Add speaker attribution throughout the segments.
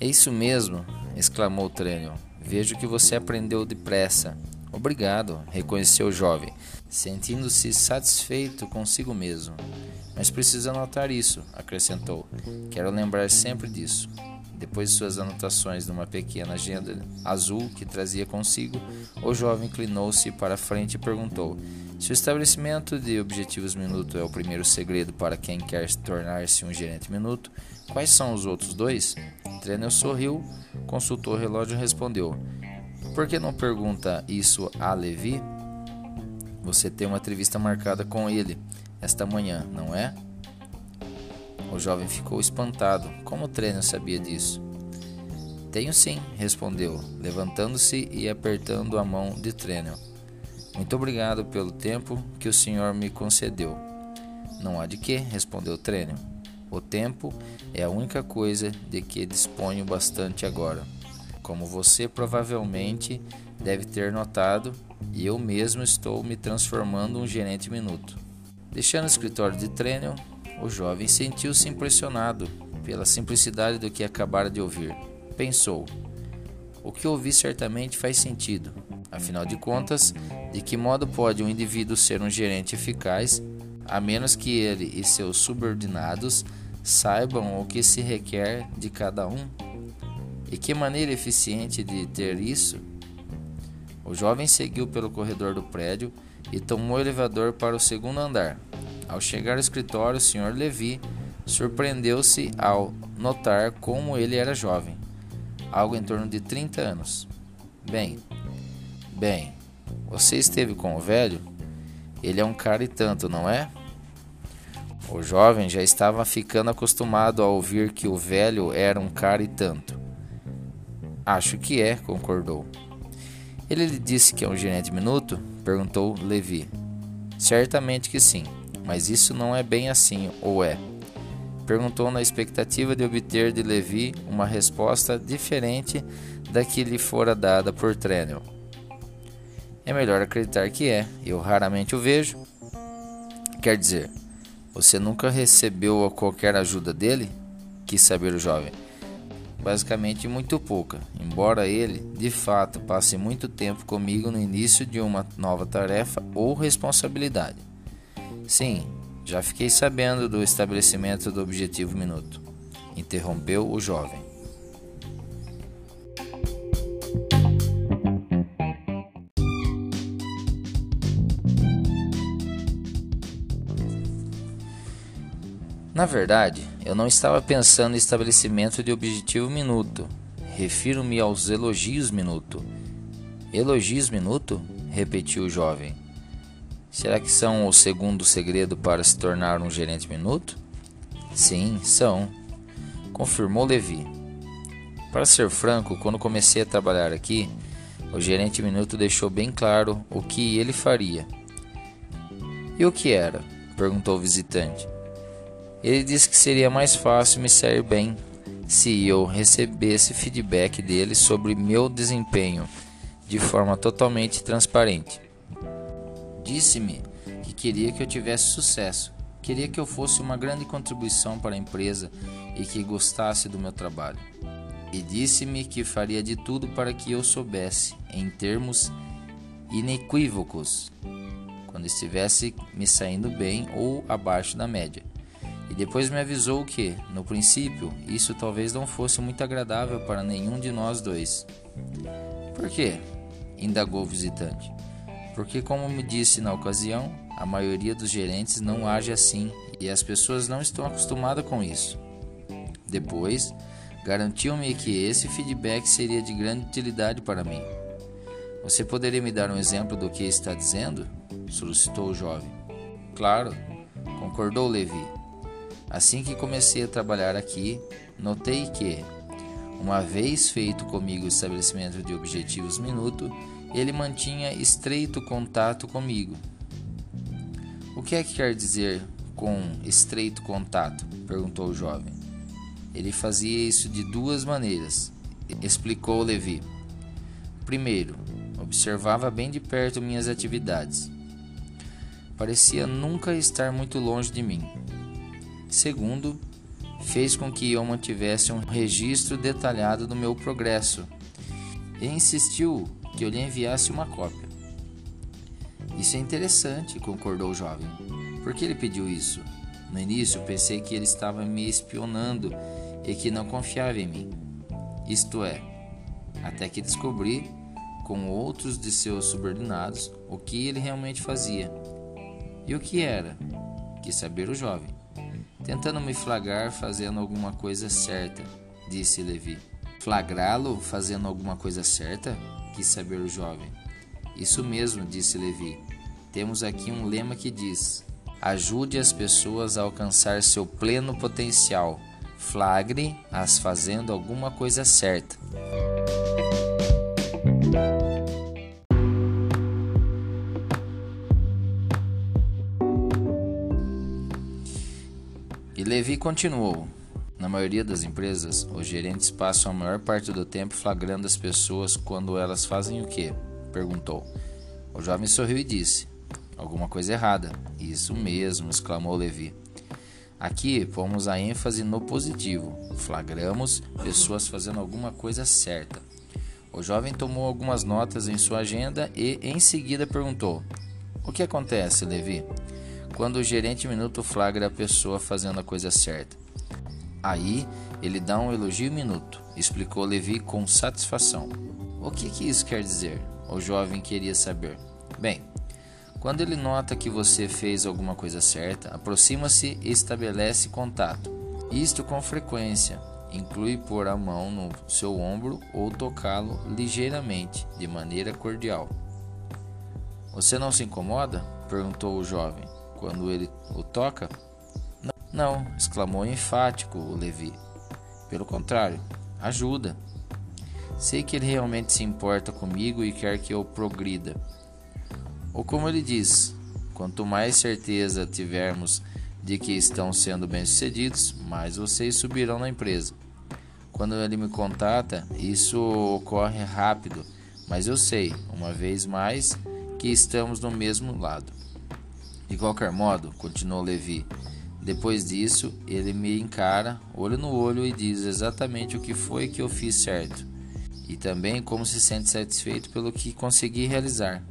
Speaker 1: É isso mesmo, exclamou Trênio. Vejo que você aprendeu depressa. Obrigado, reconheceu o jovem, sentindo-se satisfeito consigo mesmo. Mas precisa anotar isso, acrescentou. Quero lembrar sempre disso. Depois de suas anotações numa pequena agenda azul que trazia consigo, o jovem inclinou-se para frente e perguntou: Se o estabelecimento de objetivos minuto é o primeiro segredo para quem quer tornar-se um gerente minuto, quais são os outros dois? Trenel sorriu, consultou o relógio e respondeu: Por que não pergunta isso a Levi? Você tem uma entrevista marcada com ele esta manhã, não é? O jovem ficou espantado. Como o treino sabia disso? Tenho sim, respondeu, levantando-se e apertando a mão de Trenel. Muito obrigado pelo tempo que o senhor me concedeu. Não há de que, respondeu Trenel. O tempo é a única coisa de que disponho bastante agora. Como você provavelmente deve ter notado, eu mesmo estou me transformando um gerente minuto. Deixando o escritório de Trenel, o jovem sentiu-se impressionado pela simplicidade do que acabara de ouvir. Pensou: o que ouvi certamente faz sentido. Afinal de contas, de que modo pode um indivíduo ser um gerente eficaz a menos que ele e seus subordinados saibam o que se requer de cada um? E que maneira eficiente de ter isso? O jovem seguiu pelo corredor do prédio e tomou o elevador para o segundo andar. Ao chegar ao escritório, o Sr. Levi surpreendeu-se ao notar como ele era jovem, algo em torno de 30 anos. Bem, bem, você esteve com o velho? Ele é um cara e tanto, não é? O jovem já estava ficando acostumado a ouvir que o velho era um cara e tanto. Acho que é, concordou. Ele lhe disse que é um gerente minuto? perguntou Levi. Certamente que sim. Mas isso não é bem assim, ou é? Perguntou na expectativa de obter de Levi uma resposta diferente da que lhe fora dada por Trenel. É melhor acreditar que é, eu raramente o vejo. Quer dizer, você nunca recebeu qualquer ajuda dele? Quis saber o jovem. Basicamente, muito pouca, embora ele, de fato, passe muito tempo comigo no início de uma nova tarefa ou responsabilidade. Sim, já fiquei sabendo do estabelecimento do Objetivo Minuto, interrompeu o jovem. Na verdade, eu não estava pensando no estabelecimento de objetivo minuto. Refiro-me aos elogios minuto. Elogios minuto? repetiu o jovem. Será que são o segundo segredo para se tornar um gerente minuto? Sim, são, confirmou Levi. Para ser franco, quando comecei a trabalhar aqui, o gerente minuto deixou bem claro o que ele faria. E o que era? perguntou o visitante. Ele disse que seria mais fácil me sair bem se eu recebesse feedback dele sobre meu desempenho de forma totalmente transparente. Disse-me que queria que eu tivesse sucesso, queria que eu fosse uma grande contribuição para a empresa e que gostasse do meu trabalho. E disse-me que faria de tudo para que eu soubesse, em termos inequívocos, quando estivesse me saindo bem ou abaixo da média. E depois me avisou que, no princípio, isso talvez não fosse muito agradável para nenhum de nós dois. Por quê? indagou o visitante porque, como me disse na ocasião, a maioria dos gerentes não age assim e as pessoas não estão acostumadas com isso. Depois, garantiu-me que esse feedback seria de grande utilidade para mim. Você poderia me dar um exemplo do que está dizendo? solicitou o jovem. Claro, concordou Levi. Assim que comecei a trabalhar aqui, notei que, uma vez feito comigo o estabelecimento de objetivos minuto, ele mantinha estreito contato comigo. O que é que quer dizer com estreito contato? perguntou o jovem. Ele fazia isso de duas maneiras, explicou Levi. Primeiro, observava bem de perto minhas atividades. parecia nunca estar muito longe de mim. Segundo, fez com que eu mantivesse um registro detalhado do meu progresso e insistiu que eu lhe enviasse uma cópia. Isso é interessante, concordou o jovem. Por que ele pediu isso? No início pensei que ele estava me espionando e que não confiava em mim. Isto é, até que descobri, com outros de seus subordinados, o que ele realmente fazia. E o que era? Quis saber o jovem. Tentando me flagrar fazendo alguma coisa certa, disse Levi. Flagrá-lo fazendo alguma coisa certa? Quis saber o jovem. Isso mesmo, disse Levi. Temos aqui um lema que diz: Ajude as pessoas a alcançar seu pleno potencial. Flagre-as fazendo alguma coisa certa. E Levi continuou: Na maioria das empresas, os gerentes passam a maior parte do tempo flagrando as pessoas quando elas fazem o quê? perguntou. O jovem sorriu e disse: Alguma coisa errada. Isso mesmo, exclamou Levi. Aqui pomos a ênfase no positivo. Flagramos pessoas fazendo alguma coisa certa. O jovem tomou algumas notas em sua agenda e em seguida perguntou: O que acontece, Levi? Quando o gerente minuto flagra a pessoa fazendo a coisa certa. Aí ele dá um elogio minuto, explicou Levi com satisfação. O que, que isso quer dizer? O jovem queria saber. Bem, quando ele nota que você fez alguma coisa certa, aproxima-se e estabelece contato. Isto com frequência inclui pôr a mão no seu ombro ou tocá-lo ligeiramente, de maneira cordial. Você não se incomoda? perguntou o jovem, quando ele o toca. Não, exclamou enfático o Levi. Pelo contrário, ajuda. Sei que ele realmente se importa comigo e quer que eu progrida. Ou como ele diz, quanto mais certeza tivermos de que estão sendo bem-sucedidos, mais vocês subirão na empresa. Quando ele me contata, isso ocorre rápido, mas eu sei, uma vez mais, que estamos no mesmo lado. De qualquer modo, continuou Levi, depois disso, ele me encara, olho no olho, e diz exatamente o que foi que eu fiz certo, e também como se sente satisfeito pelo que consegui realizar.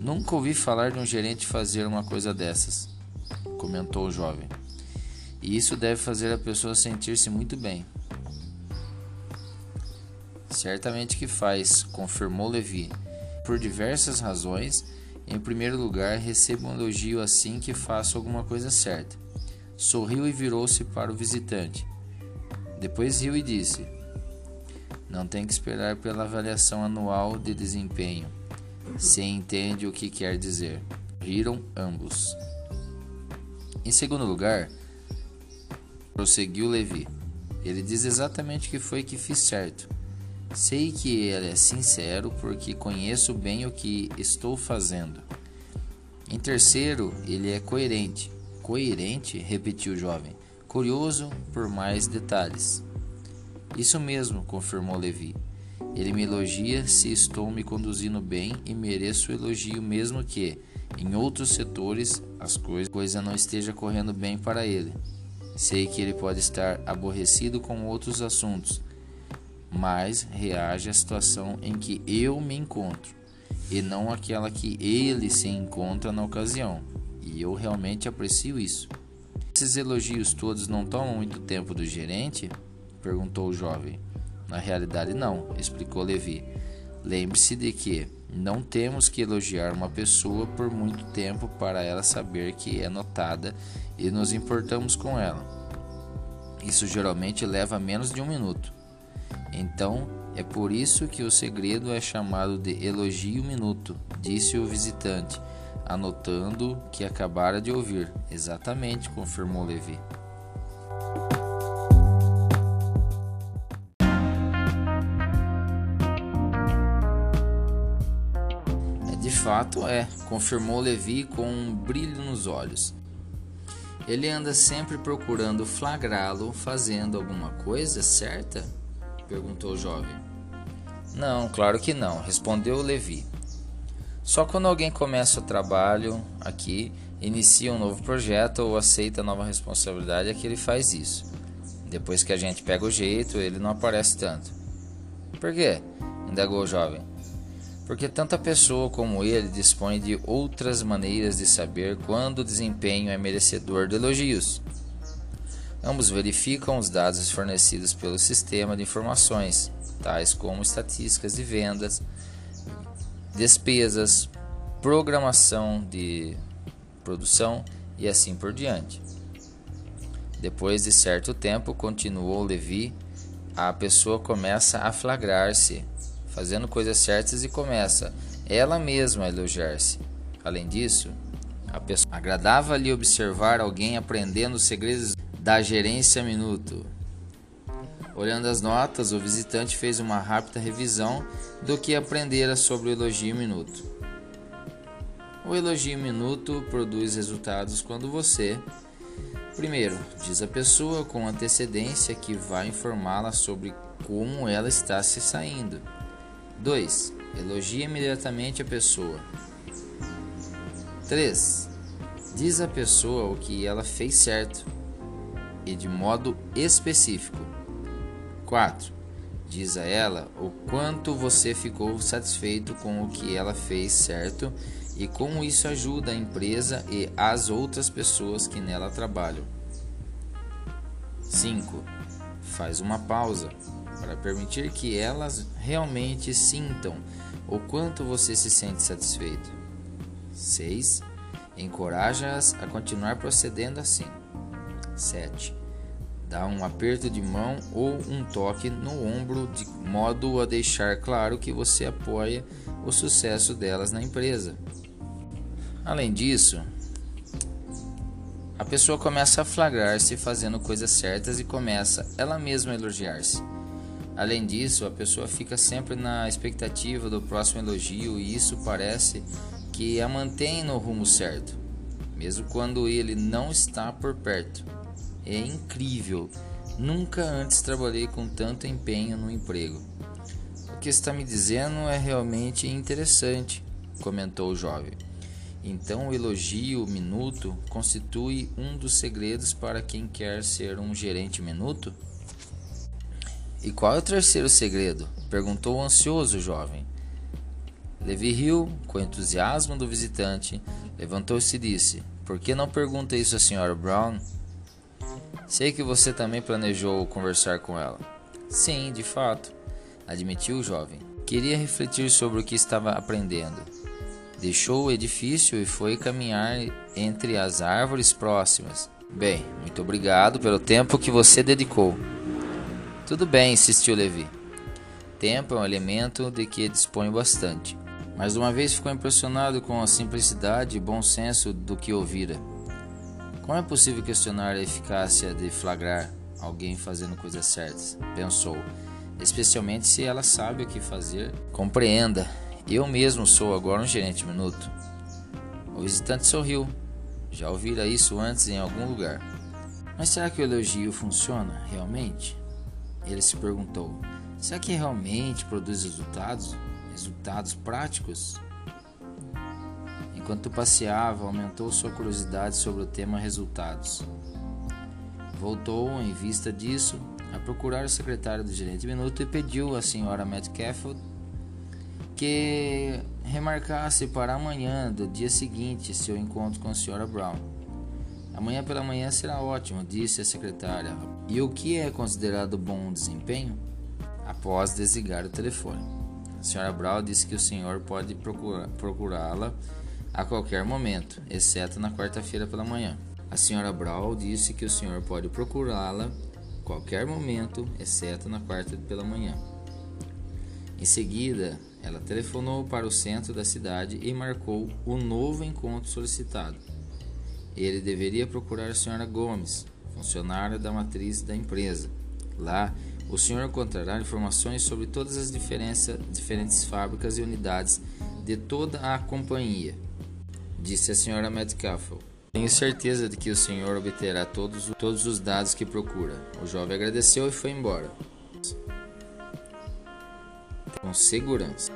Speaker 1: Nunca ouvi falar de um gerente fazer uma coisa dessas, comentou o jovem. E isso deve fazer a pessoa sentir-se muito bem. Certamente que faz, confirmou Levi. Por diversas razões. Em primeiro lugar, recebo um elogio assim que faço alguma coisa certa. Sorriu e virou-se para o visitante. Depois riu e disse: Não tem que esperar pela avaliação anual de desempenho se entende o que quer dizer. Riram ambos. Em segundo lugar, prosseguiu Levi. Ele diz exatamente o que foi que fiz certo. Sei que ele é sincero porque conheço bem o que estou fazendo. Em terceiro, ele é coerente. Coerente? repetiu o jovem, curioso por mais detalhes. Isso mesmo, confirmou Levi. Ele me elogia se estou me conduzindo bem e mereço o elogio mesmo que, em outros setores, as coisas coisa não esteja correndo bem para ele. Sei que ele pode estar aborrecido com outros assuntos, mas reage à situação em que eu me encontro e não aquela que ele se encontra na ocasião. E eu realmente aprecio isso. Esses elogios todos não tomam muito tempo do gerente? perguntou o jovem. Na realidade, não, explicou Levi. Lembre-se de que não temos que elogiar uma pessoa por muito tempo para ela saber que é notada e nos importamos com ela. Isso geralmente leva menos de um minuto. Então, é por isso que o segredo é chamado de elogio minuto, disse o visitante, anotando que acabara de ouvir. Exatamente, confirmou Levi. fato é, confirmou Levi com um brilho nos olhos. Ele anda sempre procurando flagrá-lo fazendo alguma coisa certa? perguntou o jovem. Não, claro que não, respondeu Levi. Só quando alguém começa o trabalho aqui, inicia um novo projeto ou aceita nova responsabilidade é que ele faz isso. Depois que a gente pega o jeito, ele não aparece tanto. Por quê? indagou o jovem. Porque tanto a pessoa como ele dispõe de outras maneiras de saber quando o desempenho é merecedor de elogios. Ambos verificam os dados fornecidos pelo sistema de informações, tais como estatísticas de vendas, despesas, programação de produção e assim por diante. Depois de certo tempo, continuou Levi, a pessoa começa a flagrar-se, fazendo coisas certas e começa ela mesma a elogiar-se. Além disso, a pessoa agradava-lhe observar alguém aprendendo os segredos da gerência minuto. Olhando as notas, o visitante fez uma rápida revisão do que aprendera sobre o elogio minuto. O elogio minuto produz resultados quando você, primeiro, diz a pessoa com antecedência que vai informá-la sobre como ela está se saindo. 2. Elogia imediatamente a pessoa. 3. Diz à pessoa o que ela fez certo e de modo específico. 4. Diz a ela o quanto você ficou satisfeito com o que ela fez certo e como isso ajuda a empresa e as outras pessoas que nela trabalham. 5. Faz uma pausa para permitir que elas realmente sintam o quanto você se sente satisfeito. 6. Encoraja-as a continuar procedendo assim. 7. Dá um aperto de mão ou um toque no ombro de modo a deixar claro que você apoia o sucesso delas na empresa. Além disso, a pessoa começa a flagrar-se fazendo coisas certas e começa ela mesma a elogiar-se. Além disso, a pessoa fica sempre na expectativa do próximo elogio e isso parece que a mantém no rumo certo, mesmo quando ele não está por perto. É incrível. Nunca antes trabalhei com tanto empenho no emprego. O que está me dizendo é realmente interessante, comentou o jovem. Então, o elogio minuto constitui um dos segredos para quem quer ser um gerente minuto? E qual é o terceiro segredo? perguntou o ansioso jovem. Levi riu com entusiasmo do visitante, levantou-se e disse: Por que não pergunta isso à senhora Brown? Sei que você também planejou conversar com ela. Sim, de fato, admitiu o jovem. Queria refletir sobre o que estava aprendendo. Deixou o edifício e foi caminhar entre as árvores próximas. Bem, muito obrigado pelo tempo que você dedicou. Tudo bem, insistiu Levi. Tempo é um elemento de que dispõe bastante. Mas uma vez ficou impressionado com a simplicidade e bom senso do que ouvira. Como é possível questionar a eficácia de flagrar alguém fazendo coisas certas? Pensou, especialmente se ela sabe o que fazer. Compreenda, eu mesmo sou agora um gerente minuto. O visitante sorriu. Já ouvira isso antes em algum lugar. Mas será que o elogio funciona realmente? Ele se perguntou: será que realmente produz resultados? Resultados práticos? Enquanto passeava, aumentou sua curiosidade sobre o tema resultados. Voltou, em vista disso, a procurar o secretário do gerente minuto e pediu à senhora Metcalf que remarcasse para amanhã do dia seguinte seu encontro com a senhora Brown. Amanhã pela manhã será ótimo, disse a secretária. E o que é considerado bom desempenho? Após desligar o telefone. A senhora Brown disse que o senhor pode procurá-la a qualquer momento, exceto na quarta-feira pela manhã. A senhora Brawl disse que o senhor pode procurá-la qualquer momento, exceto na quarta pela manhã. Em seguida, ela telefonou para o centro da cidade e marcou o novo encontro solicitado. Ele deveria procurar a senhora Gomes, funcionária da matriz da empresa. Lá, o senhor encontrará informações sobre todas as diferentes fábricas e unidades de toda a companhia disse a senhora Metcalfe. Tenho certeza de que o senhor obterá todos, todos os dados que procura. O jovem agradeceu e foi embora. Com segurança.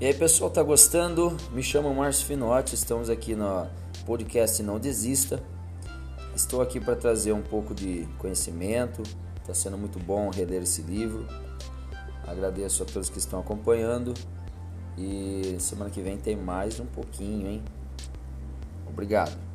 Speaker 1: E aí pessoal, tá gostando? Me chamo Márcio Finotti, estamos aqui no podcast Não Desista. Estou aqui para trazer um pouco de conhecimento, Está sendo muito bom reler esse livro. Agradeço a todos que estão acompanhando. E semana que vem tem mais um pouquinho, hein? Obrigado.